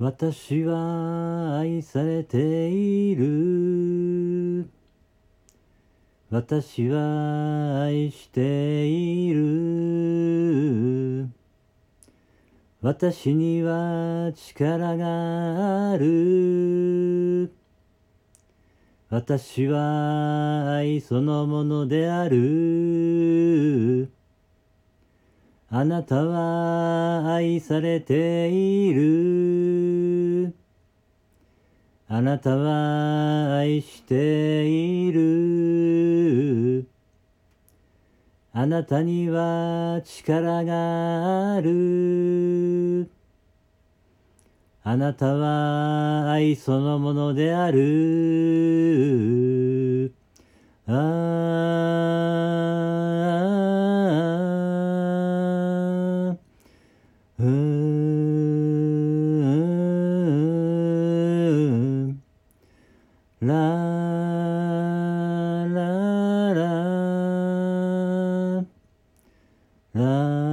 私は愛されている。私は愛している。私には力がある。私は愛そのものである。あなたは愛されている。あなたは愛している。あなたには力がある。あなたは愛そのものである。ああうん。ララララ